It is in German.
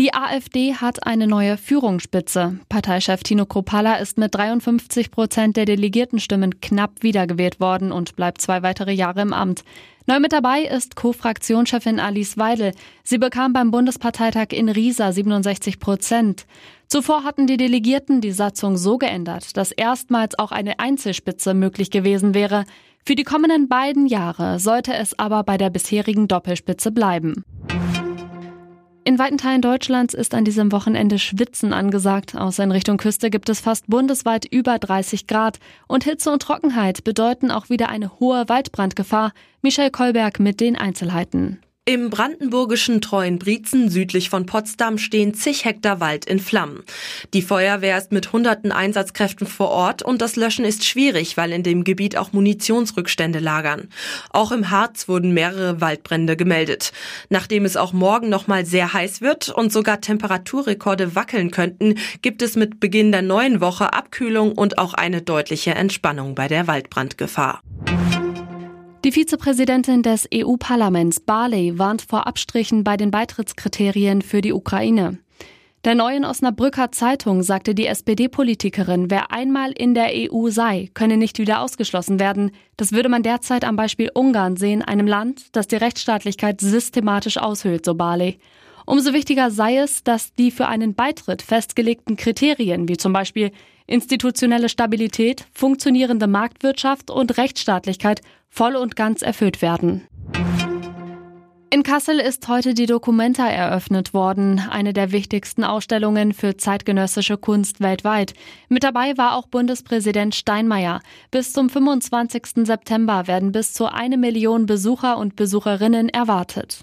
Die AfD hat eine neue Führungsspitze. Parteichef Tino Kropala ist mit 53 Prozent der Delegiertenstimmen knapp wiedergewählt worden und bleibt zwei weitere Jahre im Amt. Neu mit dabei ist Co-Fraktionschefin Alice Weidel. Sie bekam beim Bundesparteitag in Riesa 67 Prozent. Zuvor hatten die Delegierten die Satzung so geändert, dass erstmals auch eine Einzelspitze möglich gewesen wäre. Für die kommenden beiden Jahre sollte es aber bei der bisherigen Doppelspitze bleiben. In weiten Teilen Deutschlands ist an diesem Wochenende Schwitzen angesagt. Außer in Richtung Küste gibt es fast bundesweit über 30 Grad. Und Hitze und Trockenheit bedeuten auch wieder eine hohe Waldbrandgefahr. Michel Kolberg mit den Einzelheiten. Im brandenburgischen Treuenbrietzen südlich von Potsdam stehen zig Hektar Wald in Flammen. Die Feuerwehr ist mit hunderten Einsatzkräften vor Ort und das Löschen ist schwierig, weil in dem Gebiet auch Munitionsrückstände lagern. Auch im Harz wurden mehrere Waldbrände gemeldet. Nachdem es auch morgen noch mal sehr heiß wird und sogar Temperaturrekorde wackeln könnten, gibt es mit Beginn der neuen Woche Abkühlung und auch eine deutliche Entspannung bei der Waldbrandgefahr. Die Vizepräsidentin des EU-Parlaments Barley warnt vor Abstrichen bei den Beitrittskriterien für die Ukraine. Der neuen Osnabrücker Zeitung sagte die SPD-Politikerin, wer einmal in der EU sei, könne nicht wieder ausgeschlossen werden. Das würde man derzeit am Beispiel Ungarn sehen, einem Land, das die Rechtsstaatlichkeit systematisch aushöhlt, so Barley. Umso wichtiger sei es, dass die für einen Beitritt festgelegten Kriterien, wie zum Beispiel institutionelle Stabilität, funktionierende Marktwirtschaft und Rechtsstaatlichkeit, voll und ganz erfüllt werden. In Kassel ist heute die Documenta eröffnet worden, eine der wichtigsten Ausstellungen für zeitgenössische Kunst weltweit. Mit dabei war auch Bundespräsident Steinmeier. Bis zum 25. September werden bis zu eine Million Besucher und Besucherinnen erwartet.